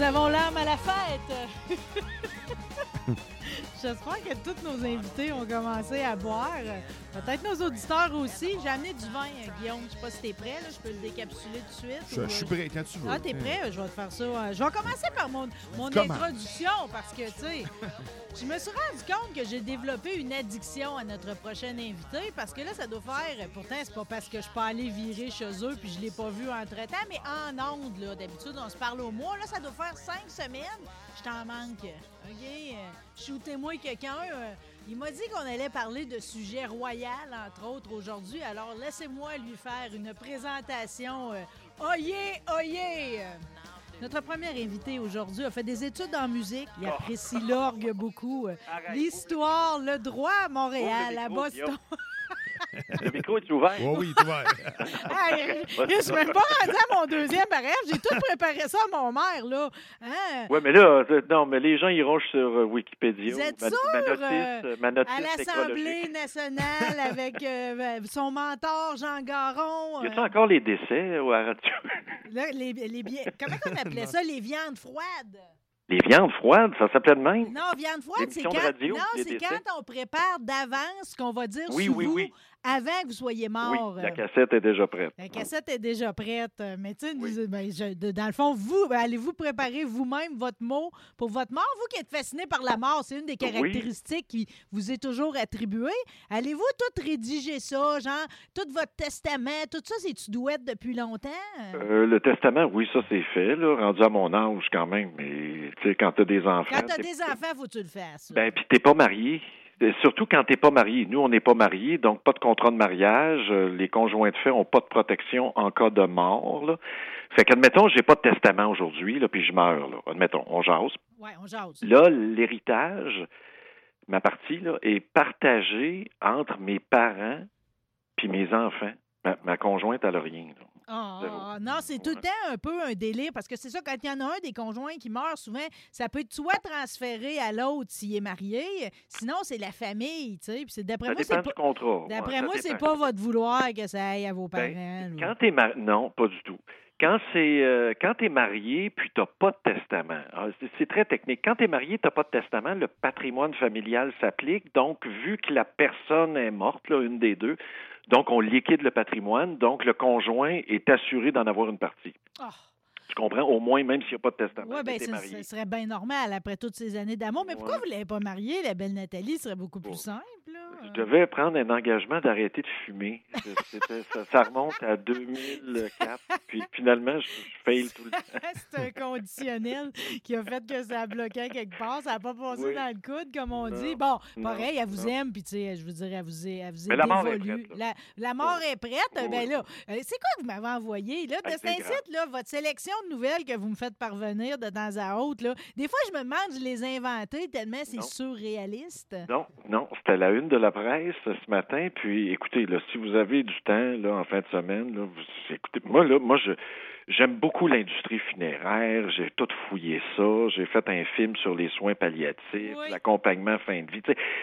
Nous avons l'âme à la fête. J'espère que tous nos invités ont commencé à boire. Peut-être nos auditeurs aussi. J'ai amené du vin, euh, Guillaume. Je sais pas si t'es prêt. là. Je peux le décapsuler tout de suite. Je, ou, je suis euh, prêt quand tu veux. Ah, t'es prêt? Je vais te faire ça. euh, Je vais commencer par mon, mon Comment? introduction parce que, tu sais, je me suis rendu compte que j'ai développé une addiction à notre prochain invité parce que là, ça doit faire. Pourtant, c'est pas parce que je suis pas allé virer chez eux puis je l'ai pas vu entre-temps, mais en ondes, là. D'habitude, on se parle au mois. Là, ça doit faire cinq semaines. Je t'en manque. OK? Shootez-moi quelqu'un. Il m'a dit qu'on allait parler de sujets royal, entre autres, aujourd'hui. Alors, laissez-moi lui faire une présentation. euh, Oyez, oyez! Notre premier invité aujourd'hui a fait des études en musique. Il apprécie l'orgue beaucoup. L'histoire, le droit à Montréal, à Boston. Le micro est ouvert. Oh oui, tu vois. Hey, je suis même pas rendu à mon deuxième rêve. J'ai tout préparé ça à mon mère, là. Hein? Oui, mais là, euh, non, mais les gens iront sur euh, Wikipédia. Vous êtes ma, sûr, ma notice, euh, euh, ma notice À l'Assemblée nationale avec euh, son mentor, Jean Garon. Y euh, a-t-il encore les décès ou à radio? là, les, les bi- Comment on appelait ça? Les viandes froides? Les viandes froides, ça s'appelait de même? Non, viande froide, c'est L'émission de quand, radio, non, c'est quand on prépare d'avance qu'on va dire Oui, sur oui, vous oui. Avant que vous soyez mort. Oui, la Euh, cassette est déjà prête. La cassette est déjà prête. euh, Mais tu sais, Oui. ben, dans le fond, vous, ben, allez-vous préparer vous-même votre mot pour votre mort? Vous qui êtes fasciné par la mort, c'est une des Oui. caractéristiques qui vous est toujours attribuée. Allez-vous tout rédiger ça, genre, tout votre testament, tout ça, c'est-tu douette depuis longtemps? Euh, le testament, oui, ça c'est fait, là, rendu à mon âge quand même. Mais tu sais, quand t'as des enfants. Quand t'as t'es- des enfants, faut que tu le fasses. Ben, puis t'es pas marié. Euh, Surtout quand t'es pas marié. Nous, on n'est pas mariés, donc pas de contrat de mariage. Euh, Les conjoints de fait ont pas de protection en cas de mort. Là. Fait qu'admettons, j'ai pas de testament aujourd'hui, là, puis je meurs. Là. Admettons, on jase. ouais, on jase. Là, l'héritage, ma partie, là, est partagée entre mes parents puis mes enfants. Ma, ma conjointe, elle a rien. là. Ah, ah, non, c'est tout le temps un peu un délire parce que c'est ça, quand il y en a un des conjoints qui meurt, souvent, ça peut être soit transféré à l'autre s'il est marié, sinon c'est la famille, tu sais. C'est d'après Ça moi, dépend c'est pas. contrat. D'après moi, c'est pas votre vouloir que ça aille à vos parents. Ben, là. quand t'es mar... non, pas du tout. Quand c'est euh, quand t'es marié puis t'as pas de testament, ah, c'est- c'est très technique. Quand t'es marié, t'as pas de testament, le patrimoine familial s'applique. Donc, vu que la personne est morte, là, une des deux, donc on liquide le patrimoine. Donc, le conjoint est assuré d'en avoir une partie. Ah. Tu comprends? Au moins, même s'il n'y a pas de testament. Ça, marié. ça serait bien normal après toutes ces années d'amour. Mais pourquoi vous ne l'avez pas mariée, la belle Nathalie? Ce serait beaucoup plus simple, là. Je devais prendre un engagement d'arrêter de fumer. Ça, ça remonte à 2004. Puis finalement, je, je fail tout le temps. c'est un conditionnel qui a fait que ça a bloqué quelque part. Ça n'a pas passé Oui. dans le coude, comme on Non, dit. Bon, non, pareil, elle vous non. aime, puis tu sais, je vous dirais, elle vous est, elle vous est Mais la mort est prête, là. la, la mort est prête. Oui, Ben oui. là, euh, c'est quoi que vous m'avez envoyé? Là, de cet site, là, votre sélection de nouvelles que vous me faites parvenir de temps à autre, là. Des fois, je me demande, je les ai inventées tellement c'est surréaliste. Non, non, c'était la une de la presse ce matin. Puis, écoutez, là, si vous avez du temps là en fin de semaine, là, vous, écoutez, moi là, moi je j'aime beaucoup l'industrie funéraire. J'ai tout fouillé ça. J'ai fait un film sur les soins palliatifs, Oui. l'accompagnement fin de vie.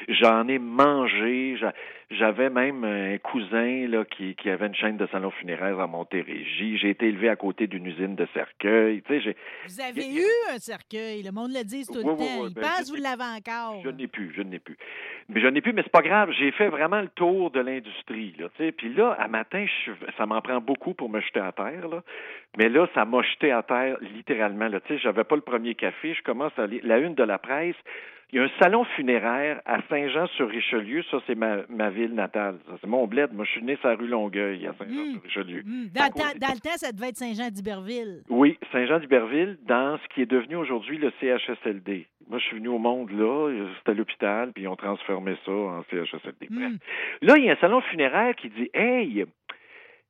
J'en ai mangé. J'a- J'avais même un cousin là qui, qui avait une chaîne de salons funéraires à Montérégie. J'ai été élevé à côté d'une usine de cercueil. Tu sais, j'ai Vous avez eu un cercueil. Le monde le dit tout Oui, le oui, temps. Il ben, pense vous l'avez encore. Je n'ai plus, je n'ai plus. Mais je n'ai plus, mais c'est pas grave. J'ai fait vraiment le tour de l'industrie. Là, puis là, à matin, je, suis- ça m'en prend beaucoup pour me jeter à terre. Là. Mais là, ça m'a jeté à terre littéralement. Là. Tu sais, j'avais pas le premier café. Je commence à lire la une de la presse. Il y a un salon funéraire à Saint-Jean-sur-Richelieu. Ça, c'est ma, ma ville natale. Ça, C'est mon bled. Moi, je suis né sur la rue Longueuil, à Saint-Jean-sur-Richelieu. Hum, À Dans, le temps, côté. dans le temps, ça devait être Saint-Jean-d'Iberville. Oui, Saint-Jean-d'Iberville, dans ce qui est devenu aujourd'hui le CHSLD. Moi, je suis venu au monde là, c'était l'hôpital, puis ils ont transformé ça en CHSLD. Hum. Là, il y a un salon funéraire qui dit Hey,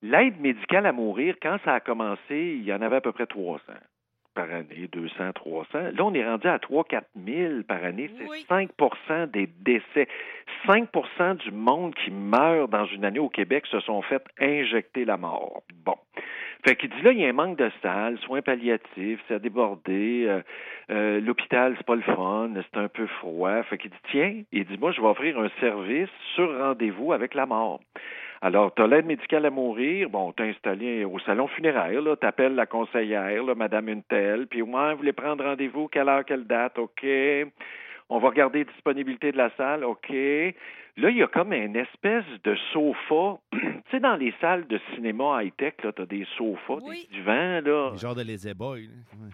l'aide médicale à mourir, quand ça a commencé, il y en avait à peu près 300 par année, 200, 300. Là, on est rendu à 3 4 000 par année. C'est Oui. 5% des décès. 5% du monde qui meurt dans une année au Québec se sont fait injecter la mort. Bon. Fait qu'il dit là, il y a un manque de salles, soins palliatifs, déborder, euh, euh, l'hôpital, c'est pas le fun, c'est un peu froid. Fait qu'il dit, tiens, il dit, moi, je vais offrir un service sur rendez-vous avec la mort. Alors, tu as l'aide médicale à mourir, bon, t'es installé au salon funéraire, là, t'appelles la conseillère, là, Madame Untel, puis ouais, vous voulez prendre rendez-vous, quelle heure, quelle date, OK. On va regarder la disponibilité de la salle, OK. Là, il y a comme une espèce de sofa. tu sais, dans les salles de cinéma high-tech, là, t'as des sofas, Oui. des divans, là. Les genres de lazy boy. là.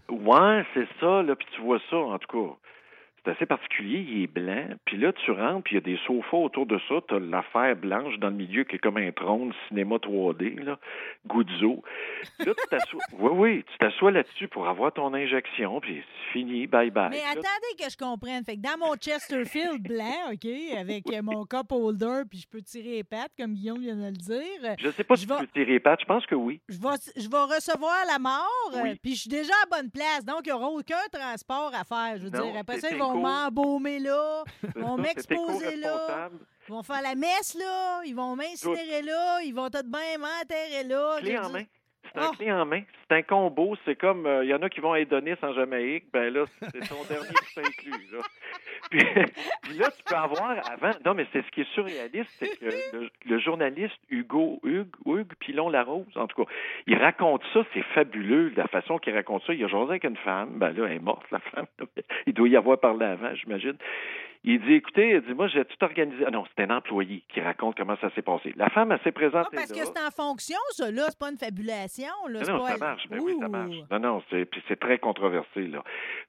Ouais. Ouais, c'est ça, là, puis tu vois ça, en tout cas. C'est assez particulier, il est blanc. Puis là, tu rentres, puis il y a des sofas autour de ça. Tu as l'affaire blanche dans le milieu qui est comme un trône cinéma 3D, là, Guzzo. Là, tu t'assois. Oui, oui, tu t'assois là-dessus pour avoir ton injection, puis c'est fini, bye-bye. Mais Là, attendez que je comprenne. Fait que dans mon Chesterfield blanc, OK, avec mon cup holder, puis je peux tirer les pattes, comme Guillaume vient de le dire, Je sais pas je si tu peux tirer les pattes, je pense que oui. je vais, je vais recevoir la mort, Oui. puis je suis déjà à bonne place. Donc, il n'y aura aucun transport à faire. Je veux Non, dire, après ça, ils éco. Vont m'embaumer là, ils vont m'exposer là, ils vont faire la messe là, ils vont m'incinérer là, ils vont tout de bien m'enterrer là. Clé Je en veux main. C'est un Oh. clé en main. C'est un combo. C'est comme, euh, il y en a qui vont à Edonis en Jamaïque. Ben là, c'est ton dernier qui inclus. Là. Puis, puis là, tu peux avoir avant. Non, mais c'est ce qui est surréaliste, c'est que le, le journaliste Hugo, Hugues, Hugues Pilon-Larose, en tout cas, il raconte ça. C'est fabuleux, la façon qu'il raconte ça. Il a jasé avec une femme. Ben là, elle est morte, la femme. Il doit y avoir parlé avant, j'imagine. Il dit, écoutez, il dit, moi, j'ai tout organisé. Ah non, c'est un employé qui raconte comment ça s'est passé. La femme, elle s'est Ah, présentée parce là. que c'est en fonction, ça, là. C'est pas une fabulation, là. Non, c'est non, pas ça marche. Ben oui, ça marche. Non, non, c'est, puis c'est très controversé, là.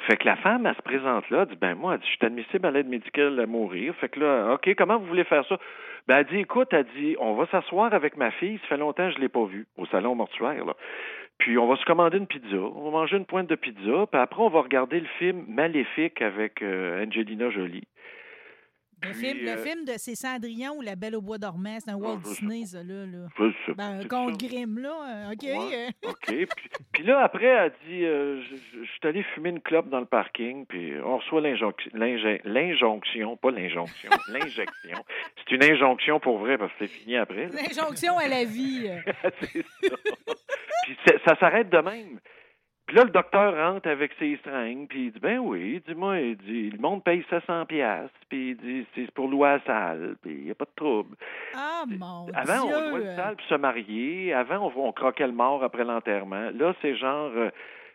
Fait que la femme, elle se présente là, elle dit, ben moi, elle dit, je suis admissible à l'aide médicale à mourir. Fait que là, OK, comment vous voulez faire ça? Ben, elle dit, écoute, elle dit, on va s'asseoir avec ma fille, ça fait longtemps que je l'ai pas vue, au salon mortuaire, là. Puis on va se commander une pizza, on va manger une pointe de pizza, puis après, on va regarder le film Maléfique avec euh, Angelina Jolie. Le, film, le euh, film de C'est Cendrillon ou La Belle au bois dormant, c'est un Walt je sais Disney, ça, là. là. Ben, un conte. Grimm, là. euh, OK. Ouais. OK. Puis, puis là, après, elle dit euh, je, suis allé fumer une clope dans le parking, puis on reçoit l'injonction, pas l'injonction, l'injection. C'est une injonction pour vrai, parce que c'est fini après. L'injonction à la vie. c'est ça. Puis ça s'arrête de même. Puis là, le docteur rentre avec ses seringues, puis il dit, ben oui, dis-moi, il dit, le monde paye 700 pièces puis il dit, c'est pour louer la salle, puis il n'y a pas de trouble. Ah, mon Avant, Dieu. on louait le salle pour se marier. Avant, on, on croquait le mort après l'enterrement. Là, c'est genre, euh,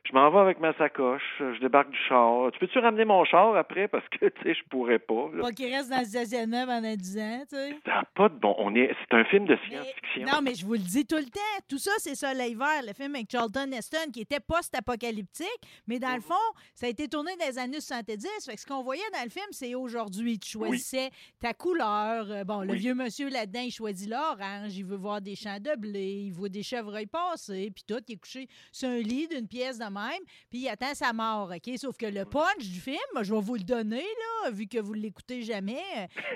je m'en vais avec ma sacoche, euh, je débarque du char. Tu peux-tu ramener mon char après? Parce que, tu sais, je pourrais pas. là. Pas qu'il reste dans le stationnement pendant 10 ans, tu sais. Ça pas de bon. On est, c'est un film de science-fiction. non, mais je vous le dis tout le temps. Tout ça, c'est Soleil Vert, le film avec Charlton Heston, qui était post-apocalyptique, mais dans le fond, ça a été tourné dans les années 70. Fait que ce qu'on voyait dans le film, c'est aujourd'hui. Tu choisissais ta couleur. Euh, Bon, le Oui. vieux monsieur là-dedans, il choisit l'orange. Il veut voir des champs de blé. Il voit des chevreuils passer. Puis tout, il est couché sur un lit d'une pièce de même. Puis il attend sa mort, OK? Sauf que le punch du film, je vais vous le donner, là, vu que vous ne l'écoutez jamais,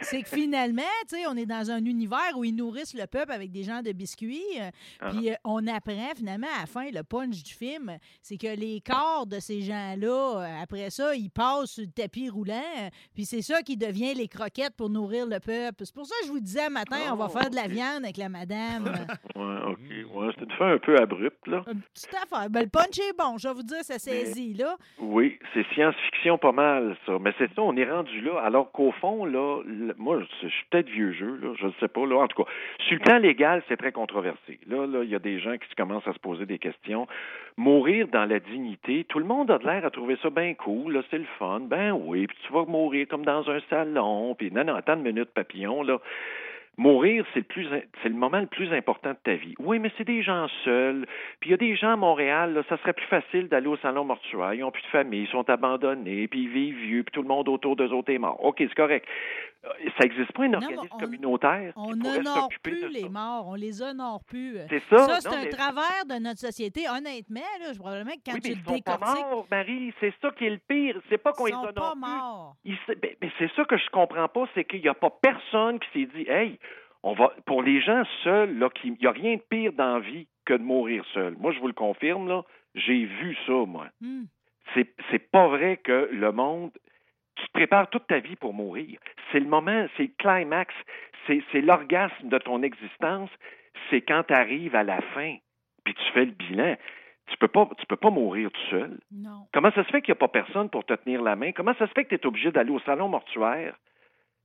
c'est que finalement, tu sais, on est dans un univers où ils nourrissent le peuple avec des gens de biscuits. euh, Ah. Puis euh, on apprend finalement à la fin, le punch du film, c'est que les corps de ces gens-là, euh, après ça, ils passent sur le tapis roulant. Puis c'est ça qui devient les croquettes pour nourrir le peuple. C'est pour ça que je vous disais matin, on va Oh, faire de la viande avec la madame. Ouais, OK. Ouais, c'est une fin un peu abrupte, là. Une petite affaire. Ben, le punch est bon. Je vais vous dire, ça saisit, là. Oui, c'est science-fiction pas mal, ça. Mais c'est ça, on est rendu là. Alors qu'au fond, là, moi, je suis peut-être vieux jeu, là, je ne sais pas. Là. En tout cas, sur le plan légal, c'est très controversé. Là, là, il y a des gens qui commencent à se poser des questions. Mourir dans la dignité, tout le monde a l'air à trouver ça bien cool, là, c'est le fun. Ben oui, puis tu vas mourir comme dans un salon, puis non, non, attends une minute, papillon, là. Mourir, c'est le plus, c'est le moment le plus important de ta vie. Oui, mais c'est des gens seuls. Puis il y a des gens à Montréal, là, ça serait plus facile d'aller au salon mortuaire. Ils n'ont plus de famille, ils sont abandonnés, puis ils vivent vieux, puis tout le monde autour d'eux autres est mort. OK, c'est correct. Euh, ça n'existe pas un organisme communautaire. On n'honore plus les morts, on les honore plus. C'est ça. Ça, c'est un travers de notre société. Honnêtement, là, je probablement que quand oui, tu mais le ils sont décortiques. pas morts, Marie. C'est ça qui est le pire. C'est pas qu'on Ils les sont honore pas plus. morts. Ils se- ben, ben, c'est ça que je comprends pas, c'est qu'il n'y a pas personne qui s'est dit, hey, on va, pour les gens seuls, là, il n'y a rien de pire dans la vie que de mourir seul. Moi, je vous le confirme, là, j'ai vu ça, moi. Hmm. C'est pas vrai que le monde, tu te prépares toute ta vie pour mourir. C'est le moment, c'est le climax, c'est, l'orgasme de ton existence, c'est quand tu arrives à la fin, puis tu fais le bilan. Tu peux pas, tu peux pas mourir tout seul. Non. Comment ça se fait qu'il n'y a pas personne pour te tenir la main? Comment ça se fait que tu es obligé d'aller au salon mortuaire?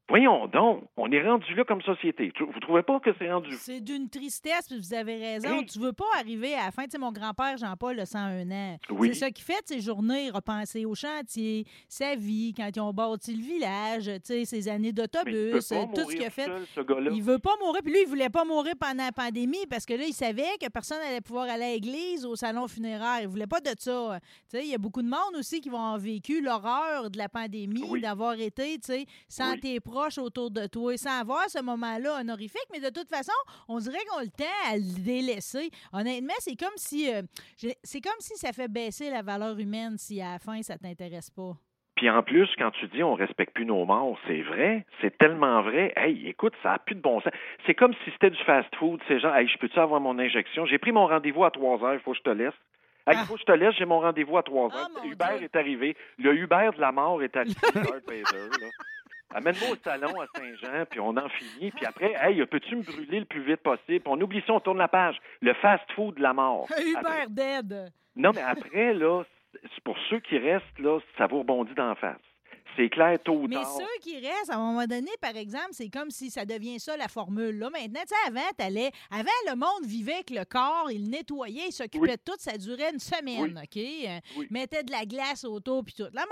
Voyons donc, on est rendu là comme société. Vous trouvez pas que c'est rendu? C'est d'une tristesse, puis vous avez raison. Hey. Tu veux pas arriver à la fin. Tu sais, mon grand-père, Jean-Paul, a 101 ans. Oui. C'est ça qui fait de ses journées, repenser au chantier, sa vie, quand ils ont bâti le village, tu sais, ses années d'autobus, tout ce qu'il a fait. seul, ce. Il veut pas mourir. Puis lui, il voulait pas mourir pendant la pandémie parce que là, il savait que personne allait pouvoir aller à l'église, au salon funéraire. Il voulait pas de ça. Tu sais, il y a beaucoup de monde aussi qui vont avoir vécu l'horreur de la pandémie, Oui. d'avoir été, tu sais, sans Oui. tes proches autour de toi, sans avoir ce moment-là honorifique. Mais de toute façon, on dirait qu'on le temps à le délaisser. Honnêtement, c'est comme si, euh, c'est comme si ça fait baisser la valeur humaine si à la fin, ça t'intéresse pas. Puis en plus, quand tu dis on respecte plus nos morts, c'est vrai, c'est tellement vrai. Hey, écoute, ça a plus de bon sens. C'est comme si c'était du fast-food. C'est genre, hey, je peux-tu avoir mon injection? J'ai pris mon rendez-vous à 3 heures, il faut que je te laisse. Hey, il Ah. faut que je te laisse, j'ai mon rendez-vous à 3 Ah, heures. Uber Dieu. est arrivé. Le Uber de la mort est arrivé. Amène-moi au salon à Saint-Jean, puis on en finit. Puis après, hey, peux-tu me brûler le plus vite possible? On oublie ça, on tourne la page. Le fast-food de la mort. Uber dead. non, mais après, là, pour ceux qui restent, là, ça vous rebondit d'en face. C'est clair, tôt ou Mais tard. ceux qui restent, à un moment donné, par exemple, c'est comme si ça devient ça la formule. Là, maintenant, tu sais, avant, t'allais- avant, le monde vivait avec le corps, il nettoyait, il s'occupait Oui. de tout, ça durait une semaine, OK? Euh, Oui. Mettait de la glace autour, puis tout. Là,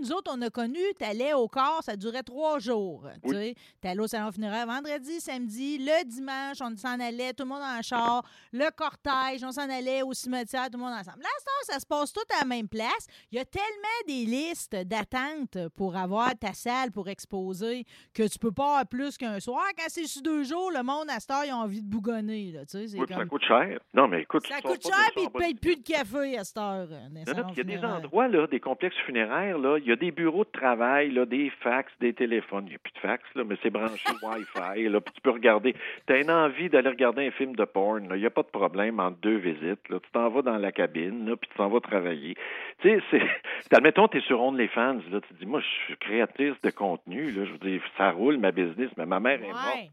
nous autres, on a connu, t'allais au corps, ça durait trois jours, tu sais. T'allais au salon funéraire vendredi, samedi, le dimanche, on s'en allait, tout le monde en char, le cortège, on s'en allait au cimetière, tout le monde ensemble. Là, heure, ça se passe tout à la même place. Il y a tellement des listes d'attente pour avoir ta salle pour exposer que tu peux pas avoir plus qu'un soir. Quand c'est sur deux jours, le monde à cette heure, ils ont envie de bougonner. Là, tu sais, c'est Oui, puis ça comme... coûte cher. Non, mais écoute, Ça coûte cher, puis ils bas payent plus de café à cette heure. euh, il y a des endroits, là, des complexes funéraires, là, il y a des bureaux de travail, là, des fax, des téléphones. Il n'y a plus de fax, là, mais c'est branché Wi-Fi, là, puis tu peux regarder. Tu as une envie d'aller regarder un film de porn, là, il n'y a pas de problème entre deux visites, là. Tu t'en vas dans la cabine, là, puis tu t'en vas travailler. Tu sais, c'est... Admettons, tu es sur OnlyFans, là, tu te dis, moi, je suis créatrice de contenu, là, je veux dire, ça roule, ma business, mais ma mère est morte.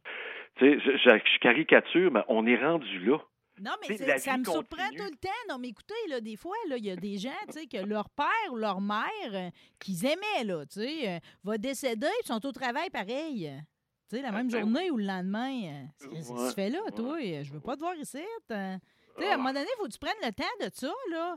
Tu sais, je, je- je caricature, mais on est rendu là. Non, mais c'est- ça me surprend tout le temps. Non, mais écoutez, là, des fois, il y a des gens, tu sais, que leur père ou leur mère, euh, qu'ils aimaient, là, tu sais, euh, va décéder, ils sont au travail pareil. euh, Tu sais, la même ben journée ou le lendemain. euh, Qu'est-ce que Ouais, tu fais là, toi? Euh, Je veux pas te voir ici. euh. Tu sais, à un moment donné, il faut que tu prennes le temps de ça, là.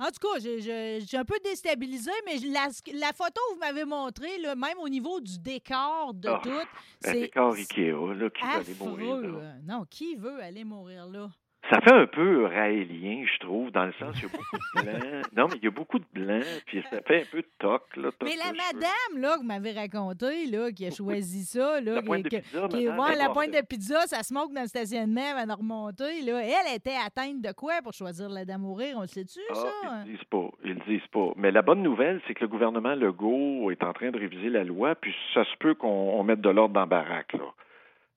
En tout cas, je, je- je suis un peu déstabilisée, mais la, la photo que vous m'avez montrée, là, même au niveau du décor, de Ah, tout, Un c'est décor Ikea, là, qui va aller mourir, là. euh. Non, qui veut aller mourir là? Ça fait un peu raélien, je trouve, dans le sens qu'il y a beaucoup de blanc. Non, mais il y a beaucoup de blanc, puis ça fait un peu de toc, là. toc Mais la madame, là, que vous m'avez raconté, là, qui a choisi ça, là, La pointe qui, de pizza, qui- madame, ouais, elle la pointe de pizza, ça se moque dans le stationnement avant de remonter, là. Elle était atteinte de quoi pour choisir la dame mourir? On le sait-tu, Ah, ça? ils le disent pas. Ils le disent pas. Mais la bonne nouvelle, c'est que le gouvernement Legault est en train de réviser la loi, puis ça se peut qu'on on mette de l'ordre dans la baraque, là.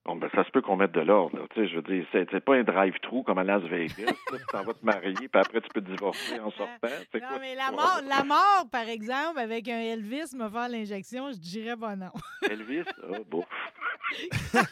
Bon, ben, ça se peut qu'on mette de l'ordre, là. Tu sais, je veux dire, c'est c'est pas un drive-thru comme à Las Vegas. Tu t'en vas te marier, puis après, tu peux te divorcer en sortant. C'est Non, quoi? mais la mort, la mort, par exemple, avec un Elvis me faire l'injection, je dirais pas non. Elvis, ah, bon. pas.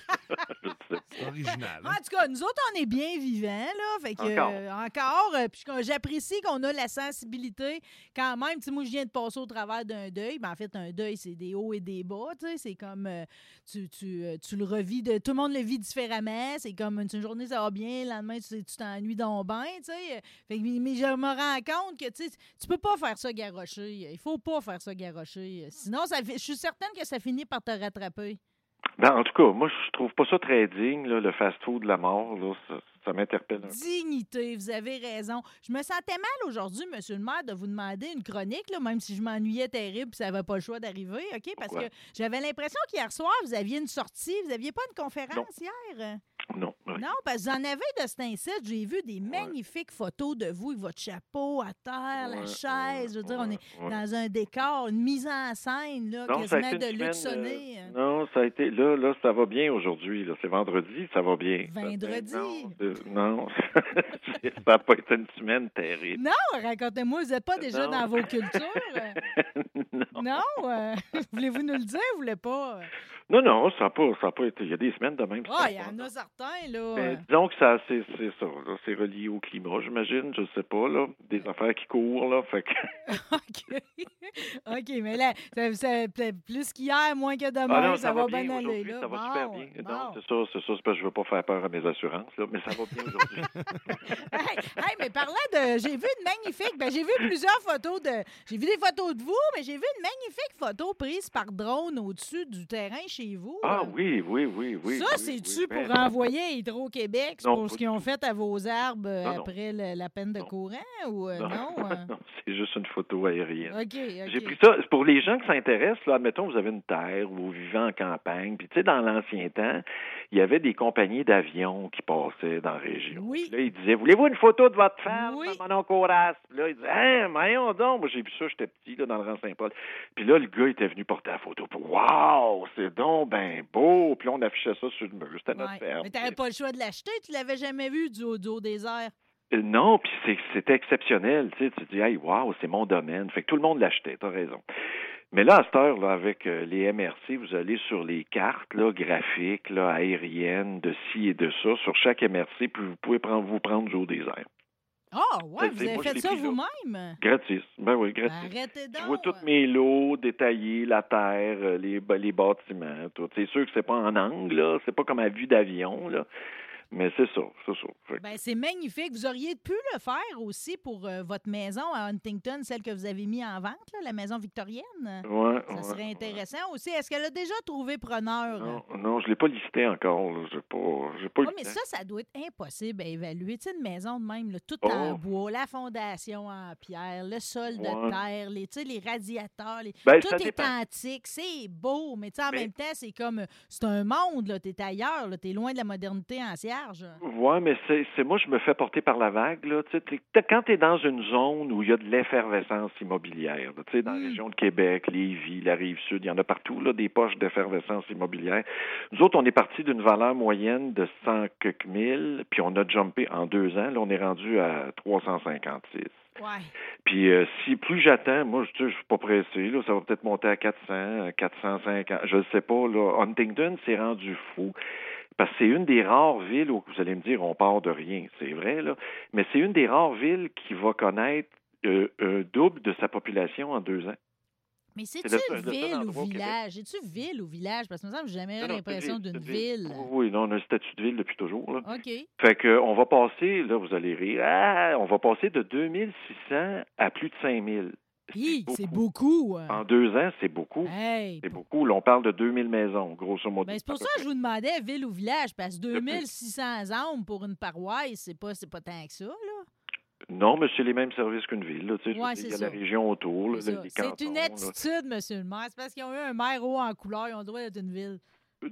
Original. En hein? tout cas, nous autres, on est bien vivants, là. Fait que, Encore. euh, encore. euh, puis j'apprécie qu'on a la sensibilité quand même. Tu sais, moi, je viens de passer au travers d'un deuil. Ben, en fait, un deuil, c'est des hauts et des bas. Tu sais, c'est comme euh, tu, tu, euh, tu le revis. De, tout le monde le vit différemment. C'est comme une, journée, ça va bien. Le lendemain, tu t'ennuies donc bien. Tu sais. Mais, je me rends compte que tu tu peux pas faire ça garocher. Il faut pas faire ça garocher. Sinon, ça, je suis certaine que ça finit par te rattraper. Ben, en tout cas, moi, je trouve pas ça très digne, là, le fast-food de la mort. Là, ça, ça m'interpelle. Dignité, vous avez raison. Je me sentais mal aujourd'hui, Monsieur le maire, de vous demander une chronique, là, même si je m'ennuyais terrible, puis ça n'avait pas le choix d'arriver, OK? Parce Pourquoi? que j'avais l'impression qu'hier soir, vous aviez une sortie, vous n'aviez pas une conférence hier. Non. ouais. Non, parce que vous en avez de cet incite. J'ai vu des magnifiques photos de vous avec votre chapeau à terre, la chaise. Je veux dire, on est dans un décor, une mise en scène, là, Non, quasiment de Sonné. euh, non, ça a été. Là, là, ça va bien aujourd'hui. C'est vendredi, ça va bien. Vendredi? Non, ça n'a pas été une semaine terrible. Non, racontez-moi, vous n'êtes pas déjà Non. dans vos cultures? non. non? euh, Voulez-vous nous le dire? Vous voulez pas? non, non, ça n'a pas, ça a pas été. Il y a des semaines de même. Ah, il y en a certains, là. Mais disons que ça, c'est, ça. C'est relié au climat, j'imagine. Je sais pas, là. Des affaires qui courent, là. Fait que. OK. OK, mais là, ça, plus qu'hier, moins que demain, Ah non, ça, va bien, aller, là. Ça va Bon, super bien. bon. Non, c'est ça, c'est ça. C'est parce que je veux pas faire peur à mes assurances, là. Mais ça va bien aujourd'hui. hey, hey, mais parlant de. J'ai vu une magnifique. Ben, j'ai vu plusieurs photos de. J'ai vu des photos de vous, mais j'ai vu une magnifique photo prise par drone au-dessus du terrain chez vous. ah oui, oui, oui, oui. Ça, oui, c'est-tu oui. pour Ben, renvoyer à Hydro-Québec Non, pour ce qu'ils ont fait à vos arbres euh, Non, non. après le- la peine de courant ou euh, non? non, euh? non, c'est juste une photo aérienne. OK, OK. J'ai pris ça. Pour les gens qui s'intéressent, là, admettons, vous avez une terre ou vous vivez en campagne. Puis, tu sais, dans l'ancien temps, il y avait des compagnies d'avions qui passaient dans la région. Oui. Puis Là, ils disaient Voulez-vous une photo de votre femme, Oui. mon oncle Horace? Puis là, ils disaient Hein, voyons donc. Moi, j'ai vu ça, j'étais petit, là, dans le rang Saint-Paul. Puis là, le gars était venu porter la photo. Puis, Waouh, c'est donc ben beau. Puis là, on affichait ça sur le mur. C'était notre Ouais. ferme. Mais t'avais pas le choix de l'acheter, tu l'avais jamais vu du haut, du haut des airs. Euh, Non, puis c'était exceptionnel. Tu sais, tu dis, hey, wow, c'est mon domaine. Fait que tout le monde l'achetait, t'as raison. Mais là, à cette heure, là, avec euh, les MRC, vous allez sur les cartes là, graphiques, là, aériennes, de ci et de ça, sur chaque MRC, puis vous pouvez prendre, vous prendre du haut des airs. Ah, ouais, Ça, vous avez moi, fait ça vous-même? Gratis. Ben oui, gratis. Arrêtez donc. Je vois tous mes lots détaillés, la terre, euh, les, les bâtiments, tout. C'est sûr que c'est pas en angle, là. C'est pas comme à vue d'avion, là. Mais c'est ça, c'est ça. Ben, c'est magnifique. Vous auriez pu le faire aussi pour euh, votre maison à Huntington, celle que vous avez mis en vente, là, la maison victorienne. ouais, Ça ouais, serait ouais. intéressant aussi. Est-ce qu'elle a déjà trouvé preneur? Non, non, je l'ai pas listé encore. là. J'ai pas, pas Oui, mais ça, ça doit être impossible à évaluer. Tu sais, une maison de même, là, tout Oh. en bois, la fondation en pierre, le sol de terre, les, tu sais, les radiateurs, les- Ben, tout est dépend. antique, c'est beau, mais tu sais, en Mais- même temps, c'est comme, c'est un monde, là, t'es ailleurs, là, t'es loin de la modernité ancienne. Ouais, mais c'est, c'est moi, je me fais porter par la vague. Là. Quand tu es dans une zone où il y a de l'effervescence immobilière, là, tu sais, dans la Mm. région de Québec, Lévis, la rive sud, il y en a partout, là, des poches d'effervescence immobilière. Nous autres, on est parti d'une valeur moyenne de 100 quelques mille, puis on a jumpé en deux ans. Là, on est rendu à 356. Ouais. Puis euh, si plus j'attends, moi je je suis pas pressé, là, ça va peut-être monter à 400, à 450, je ne sais pas. Là. Huntington s'est rendu fou parce que c'est une des rares villes où vous allez me dire on part de rien, c'est vrai là, mais c'est une des rares villes qui va connaître euh, un double de sa population en deux ans. Mais c'est-tu le le ville ou village? Es-tu ville ou village? Parce que me semble que j'ai jamais l'impression une d'une une ville. Oui, non, on a un statut de ville depuis toujours. Là. OK. Fait que on va passer, là vous allez rire, ah, on va passer de 2600 à plus de 5000. C'est beaucoup. En deux ans, c'est beaucoup. Hey, C'est beaucoup. Là, on parle de 2000 maisons, grosso modo. Ben, c'est pour ça que je vous demandais ville ou village, parce que plus. 2600 âmes pour une paroisse, c'est pas, pas tant que ça, là. Non, mais c'est les mêmes services qu'une ville. Ouais, il y a ça. la région autour, C'est une là. attitude, monsieur le maire. C'est parce qu'ils ont eu un maire haut en couleur, ils ont le droit d'être une ville.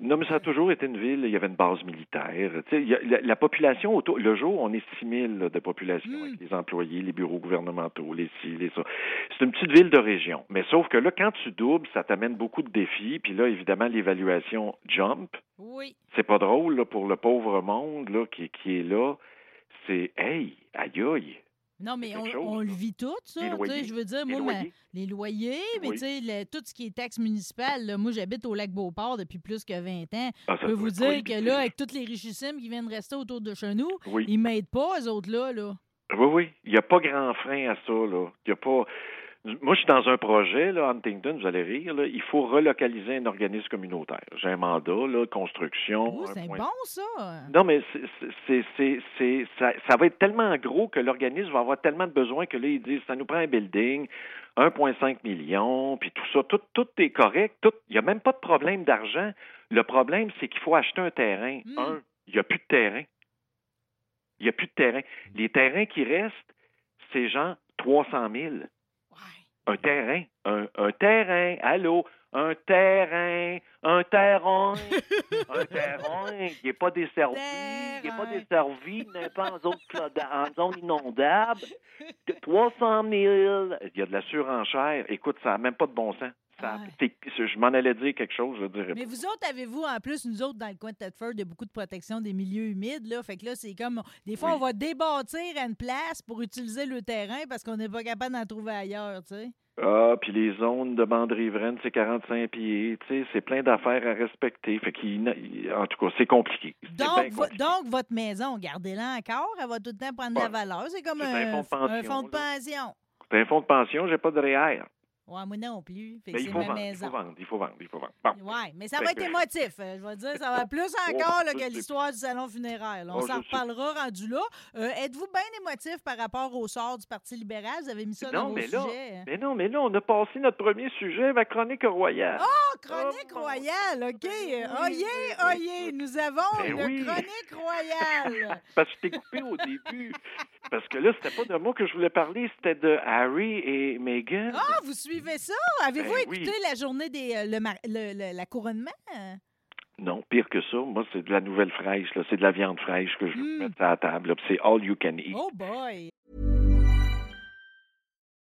Non, mais ça a toujours été une ville. Il y avait une base militaire. Tu sais, la, la population autour, le jour, on est 6 000 là, de population avec les employés, les bureaux gouvernementaux, les ci, les ça. C'est une petite ville de région. Mais sauf que là, quand tu doubles, ça t'amène beaucoup de défis. Puis là, évidemment, l'évaluation jump. Oui. c'est pas drôle là, pour le pauvre monde là, qui, qui est là. C'est hey, aïe aïe. Non, mais on, chose, on le vit tout, ça. Je veux dire, Les moi, ma- loyers. les loyers, mais tu sais, tout ce qui est taxe municipale, là, moi, j'habite au lac Beauport depuis plus que 20 ans. Ah, Je peux vous dire que là, avec tous les richissimes qui viennent rester autour de chez nous, Oui. ils m'aident pas, eux autres-là. Là. Oui, oui. Il n'y a pas grand frein à ça, là. Il y a pas. Moi, je suis dans un projet, là, Huntington, vous allez rire, là. Il faut relocaliser un organisme communautaire. J'ai un mandat, là, construction. Oh, c'est point- bon, ça. Non, mais c'est, c'est, c'est, c'est- ça, ça va être tellement gros que l'organisme va avoir tellement de besoins que là, ils disent, ça nous prend un building, 1,5 million, puis tout ça, tout, tout est correct, tout, il n'y a même pas de problème d'argent. Le problème, c'est qu'il faut acheter un terrain. Mm. Un, il n'y a plus de terrain. Il n'y a plus de terrain. Les terrains qui restent, c'est genre 300 000. Un terrain, un, un terrain, allô, un terrain, un terrain, un terrain, il n'est pas desservi, il n'est pas desservi, n'est pas en zone, en zone inondable, de 300 000, il y a de la surenchère, écoute, ça n'a même pas de bon sens. C'est- je m'en allais dire quelque chose, je dirais Mais pas. vous autres, avez-vous, en plus, nous autres, dans le coin de Thetford, il y a beaucoup de protection des milieux humides, là? Fait que là, c'est comme, des fois, Oui. on va débâtir à une place pour utiliser le terrain parce qu'on n'est pas capable d'en trouver ailleurs, tu sais. Ah, puis les zones de bande riveraine, c'est 45 pieds, tu sais, c'est plein d'affaires à respecter, fait qu'il, en tout cas, c'est compliqué. Donc, compliqué. votre maison, gardez-la encore, elle va tout le temps prendre de la valeur. C'est comme un, un fonds de pension. C'est un fonds de pension, j'ai pas de REER. Ouais, moi non plus. Fait Mais il faut, ma vendre, il faut vendre, il faut vendre, il faut vendre. Bon. Oui, mais ça Fait va être émotif. euh, Je vais dire, ça va plus encore là, que l'histoire du salon funéraire. là. On Oh, s'en sais. reparlera rendu là. Euh, Êtes-vous bien émotif par rapport au sort du Parti libéral? Vous avez mis ça dans vos mais là, sujets? hein? mais non, mais là, on a passé notre premier sujet, ma chronique royale. Oh, chronique Oh, royale, OK. oui, Oyez, oui, oyez, nous avons Ben une oui. chronique royale. Parce que je t'ai coupé au début. Parce que là, c'était pas de moi que je voulais parler, c'était de Harry et Meghan. Ah, vous suivez ça? Avez-vous Ben écouté oui. la journée des euh, le, le, le- la couronnement? Non, pire que ça, moi, c'est de la nouvelle fraîche, là. C'est de la viande fraîche que je Mm. mettre à la table, C'est all you can eat. Oh boy!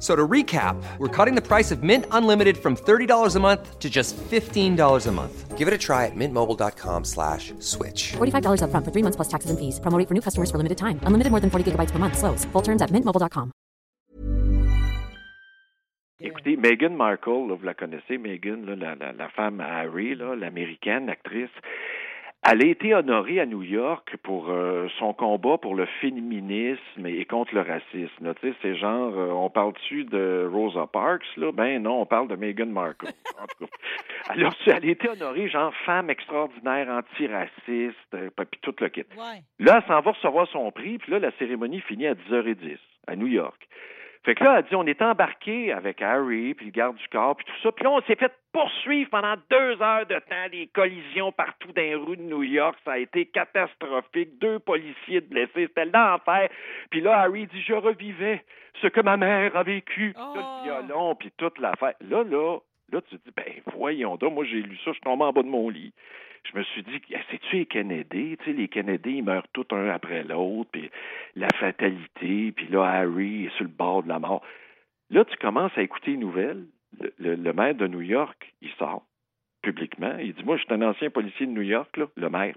F- So to recap, we're cutting the price of Mint Unlimited from $30 a month to just $15 a month. Give it a try at mintmobile.com slash switch. $45 upfront for three months plus taxes and fees. Promo rate for new customers for limited time. Unlimited more than 40 gigabytes per month. Slows. Full terms at mintmobile.com. Écoutez, Meghan Markle, là, vous la connaissez, Meghan, là, la, la, la femme à Harry, là, l'américaine, l'actrice, elle a été honorée à New York pour euh, son combat pour le féminisme et contre le racisme. Tu sais, c'est genre, euh, on parle-tu de Rosa Parks, là? Ben non, on parle de Meghan Markle. En tout cas. Alors, elle a été honorée, genre, femme extraordinaire, antiraciste, euh, puis tout le kit. Ouais. Là, elle s'en va recevoir son prix, puis là, la cérémonie finit à 10h10 à New York. Fait que là, elle dit, on est embarqué avec Harry, puis le garde du corps, puis tout ça. Puis là, on s'est fait poursuivre pendant deux heures de temps, des collisions partout dans les rues de New York. Ça a été catastrophique. Deux policiers blessés. C'était l'enfer. Puis là, Harry dit, je revivais ce que ma mère a vécu. Puis là, Oh. le violon, puis toute l'affaire. Là, là, là, tu te dis, ben, voyons donc, moi, j'ai lu ça, je suis tombé en bas de mon lit je me suis dit, eh, c'est-tu les Kennedy? Tu les Kennedy, ils meurent tous un après l'autre, puis la fatalité, puis là, Harry est sur le bord de la mort. Là, tu commences à écouter les nouvelles. Le, maire de New York, il sort publiquement. Il dit, moi, je suis un ancien policier de New York, le maire.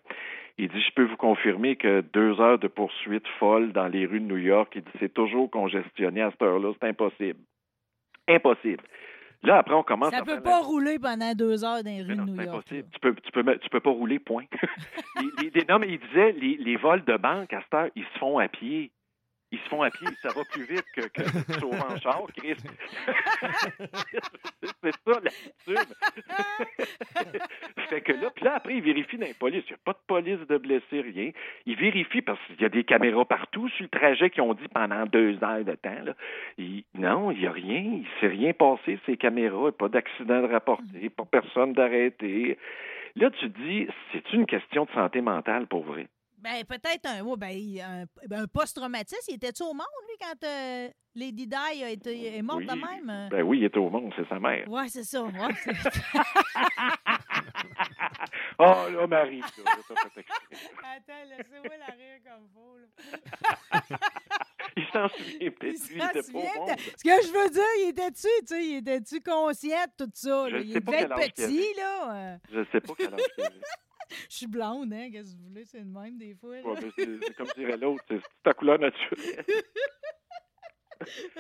Il dit, je peux vous confirmer que deux heures de poursuite folle dans les rues de New York, il dit, c'est toujours congestionné à cette heure-là, c'est impossible. Impossible. Là, après, on commence Ça à peut pas rouler pendant deux heures dans les rues de non, New c'est York. Tu peux, tu, peux, tu peux pas rouler, point. les- non, mais il disait, les, les vols de banque, à cette heure, ils se font à pied. Ils se font à pied, ça va plus vite que, que sauver en char, Chris. c'est ça l'attitude. fait que là, puis là, après, ils vérifient dans les polices. Il n'y a pas de police de blessés, rien. Ils vérifient parce qu'il y a des caméras partout sur le trajet qu'ils ont dit pendant deux heures de temps. Là. non, il n'y a rien. Il ne s'est rien passé, ces caméras. Pas d'accident de rapporter, pas personne d'arrêté. Là, tu dis, c'est une question de santé mentale pour vrai. Ben, peut-être un, ben, un, ben, un post-traumatisme. Il était-tu au monde, lui, quand euh, Lady Di a été, est morte de même? Ben oui, il était au monde, c'est sa mère. Oui, c'est ça. Ouais, oh, là, Marie, là, Attends, laissez-moi la rire comme vous, là. il s'en souvient peut-être, lui, il était pas au monde. Ce que je veux dire, il était-tu, tu sais, il était-tu conscient de tout ça? Je il devait être petit, là. Je sais pas quel âge il avait. Je suis blonde, hein? Qu'est-ce que vous voulez? C'est le même des fois. Ouais, c'est comme dirait l'autre, c'est ta couleur naturelle.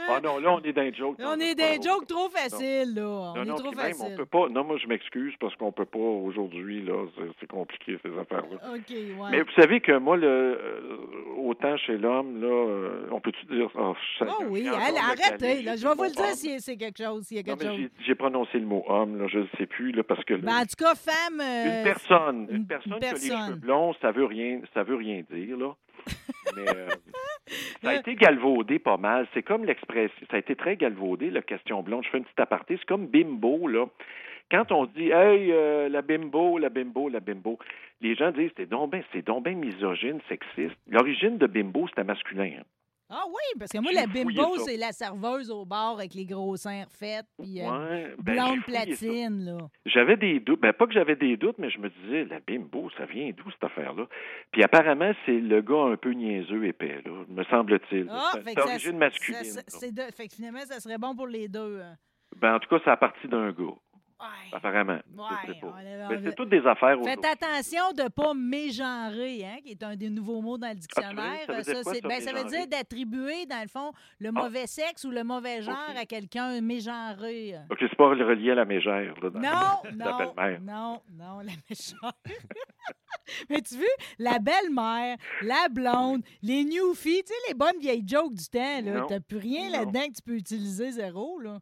Ah non, là, on est dans les jokes. On est drôle. jokes trop faciles, là. On Non, est non, trop facile. on peut pas. Non, moi, je m'excuse parce qu'on peut pas aujourd'hui, là. C'est- compliqué, ces affaires-là. OK, ouais. Mais vous savez que moi, le, euh, autant chez l'homme, là, euh, on peut-tu dire. Oh, Oh oui, arrêtez, là. Je vais vous le dire si c'est quelque chose, s'il y a homme. quelque Non, mais chose. j'ai- prononcé le mot homme, là, je ne sais plus, là, parce que. Ben, en tout cas, femme. euh, une personne, une- personne qui a les cheveux blonds, ça veut rien, ça veut rien dire, là. Mais euh, ça a été galvaudé pas mal. C'est comme l'expression, ça a été très galvaudé, la question blonde. Je fais une petite aparté. C'est comme bimbo, là. Quand on dit Hey, euh, la bimbo, la bimbo, la bimbo, les gens disent c'est donc ben misogyne, sexiste. L'origine de bimbo, c'était masculin. hein. Ah oui, parce que moi, la bimbo, ça. c'est la serveuse au bar avec les gros seins refaits, puis euh, Ouais, ben, blonde ça. platine, là. J'avais des doutes. Ben, pas que j'avais des doutes, mais je me disais, la bimbo, ça vient d'où cette affaire-là? Puis apparemment, c'est le gars un peu niaiseux épais, là, me semble-t-il. Ah, c'est ça- d'origine ça- masculine. ça- c'est de- fait que finalement, ça serait bon pour les deux. hein. Ben, en tout cas, c'est à partir d'un gars, Ouais. apparemment. Ouais, c'est est- toutes des affaires Faites attention de ne pas mégenrer, hein, qui est un des nouveaux mots dans le dictionnaire. ça veut dire quoi, c'est- ça, ben, ça veut mégenrer? dire d'attribuer, dans le fond, le Ah. mauvais sexe ou le mauvais genre à quelqu'un mégenré. OK, c'est pas relié à la mégère, là, dans Non, la non, belle-mère. non, non, la méchante. Mais tu vois, la belle-mère, la blonde, les newfies, tu sais, les bonnes vieilles jokes du temps, là, t'as plus rien là-dedans que tu peux utiliser zéro, là.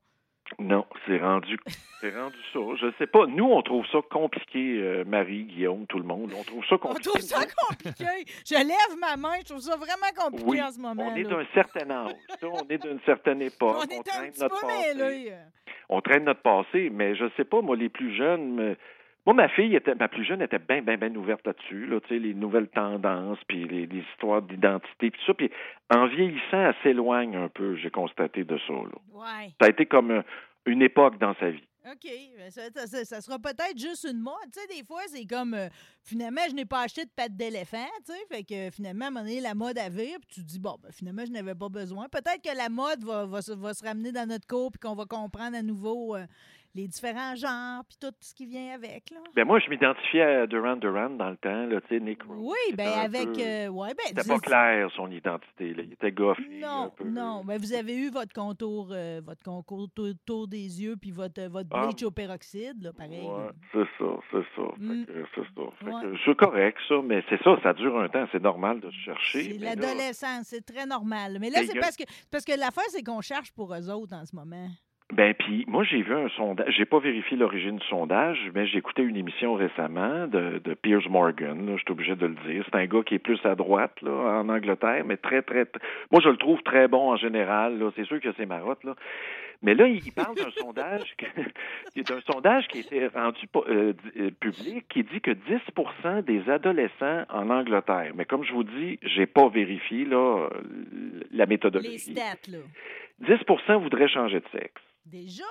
Non, c'est rendu, c'est rendu ça. Je sais pas. Nous, on trouve ça compliqué, euh, Marie, Guillaume, tout le monde. On trouve ça On compliqué. trouve ça compliqué. Je lève ma main, je trouve ça vraiment compliqué Oui, en ce moment. on est d'un certain âge. on est d'une certaine époque. On est un traîne petit notre peu passé. On traîne notre passé, mais je sais pas, moi, les plus jeunes. me- Moi, ma fille, était, ma plus jeune, était bien, bien, bien ouverte là-dessus, là, tu sais, les nouvelles tendances, puis les, les histoires d'identité, puis tout ça. Puis en vieillissant, elle s'éloigne un peu, j'ai constaté de ça. Là. Ouais. Ça a été comme euh, une époque dans sa vie. OK. Ça, ça- sera peut-être juste une mode. Tu sais, des fois, c'est comme euh, finalement, je n'ai pas acheté de pattes d'éléphant. Tu sais, fait que finalement, à un moment donné, la mode à vire, puis tu te dis, bon, ben, finalement, je n'avais pas besoin. Peut-être que la mode va, va, se- va se ramener dans notre cours, puis qu'on va comprendre à nouveau euh, les différents genres, puis tout ce qui vient avec. Là. Ben moi, je m'identifiais à Duran Duran dans le temps, là, tu sais, Nick Rose. Oui, ben avec. peu- euh, ouais, ben, C'était pas clair, son identité. Là. Il était goffé. un Non, peu. non. Ben, vous avez eu votre contour, euh, votre concours tour, des yeux, puis votre, votre Ah. bleach au peroxyde, là, pareil. Ouais, c'est ça, c'est ça. Mm. c'est ça. Fait Ouais. que c'est correct, ça, mais c'est ça, ça dure un temps, c'est normal de se chercher. C'est mais là- l'adolescence, c'est très normal. Mais là, Mais c'est parce que parce que l'affaire, c'est qu'on cherche pour eux autres en ce moment. Ben puis moi j'ai vu un sondage, j'ai pas vérifié l'origine du sondage, mais j'ai écouté une émission récemment de, de Piers Morgan, là, je suis obligé de le dire. C'est un gars qui est plus à droite là, en Angleterre, mais très très, très- moi je le trouve très bon en général. Là. C'est sûr que c'est marotte là. Mais là, il parle d'un sondage, d'un sondage qui a été rendu euh, euh, public, qui dit que 10% des adolescents en Angleterre, mais comme je vous dis, j'ai pas vérifié là euh, la Les méthodologie. stats, là. 10% voudraient changer de sexe. Déjà,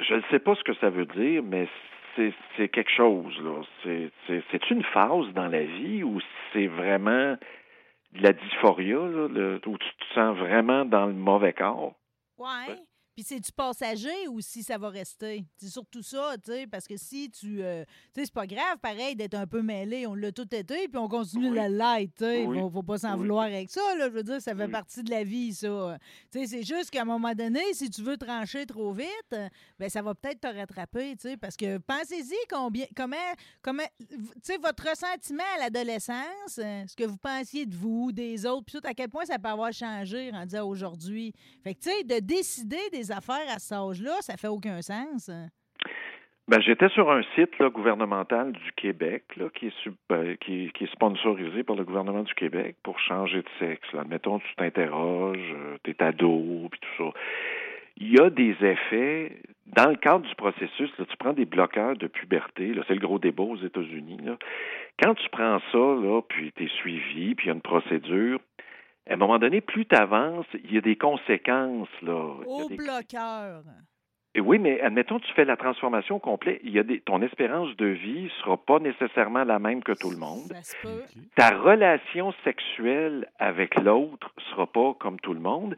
Je ne sais pas ce que ça veut dire, mais c'est quelque chose. C'est- une phase dans la vie où c'est vraiment de la dysphoria, là, le- où tu te sens vraiment dans le mauvais corps. ouais. Puis c'est du passager ou si ça va rester? C'est surtout ça, tu sais, parce que si tu. euh, tu sais, c'est pas grave, pareil, d'être un peu mêlé. On l'a tout été, puis on continue Oui. la light, tu sais. Oui. Faut, faut pas s'en Oui. vouloir avec ça, là. Je veux dire, ça fait partie de la vie, ça. Tu sais, c'est juste qu'à un moment donné, si tu veux trancher trop vite, ben ça va peut-être te rattraper, tu sais, parce que pensez-y combien, comment, comment, tu sais, votre ressentiment à l'adolescence, euh, ce que vous pensiez de vous, des autres, puis tout, à quel point ça peut avoir changé rendu à aujourd'hui. Fait que, tu sais, de décider des affaires à cet âge-là, ça fait aucun sens. Ben, j'étais sur un site gouvernemental du Québec là, qui, est sub- euh, qui, est sponsorisé par le gouvernement du Québec pour changer de sexe. Là. Admettons, tu t'interroges, euh, t'es ado, puis tout ça. Il y a des effets, dans le cadre du processus, tu prends des bloqueurs de puberté, c'est le gros débat aux États-Unis. Quand tu prends ça, là, puis tu es suivi, puis il y a une procédure, à un moment donné, plus tu avances, il y a des conséquences. Là. Au des- bloqueur. et oui, mais admettons, tu fais la transformation complète. Il y a des, ton espérance de vie sera pas nécessairement la même que tout le monde. Ta relation sexuelle avec l'autre sera pas comme tout le monde.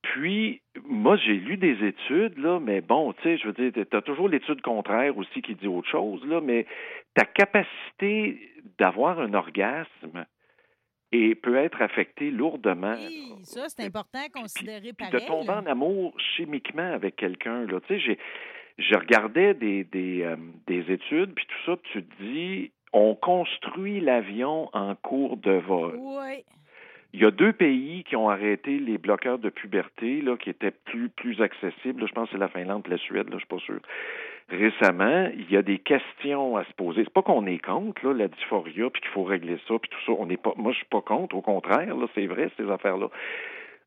Puis, moi, j'ai lu des études, là, mais bon, tu sais, je veux dire, tu as toujours l'étude contraire aussi qui dit autre chose, là, mais ta capacité d'avoir un orgasme et peut être affectée lourdement. Oui, là. ça, c'est important à considérer Puis pareil. de tomber en amour chimiquement avec quelqu'un, là. Tu sais, j'ai, je regardais des, des, euh, des études, puis tout ça, puis tu te dis, on construit l'avion en cours de vol. Oui. Il y a deux pays qui ont arrêté les bloqueurs de puberté, là, qui étaient plus, plus accessibles. Là, je pense que c'est la Finlande et la Suède, là, je suis pas sûr. Récemment, il y a des questions à se poser. C'est pas qu'on est contre là, la dysphoria, puis qu'il faut régler ça, puis tout ça. On n'est pas. Moi, je suis pas contre. Au contraire, là, c'est vrai ces affaires-là.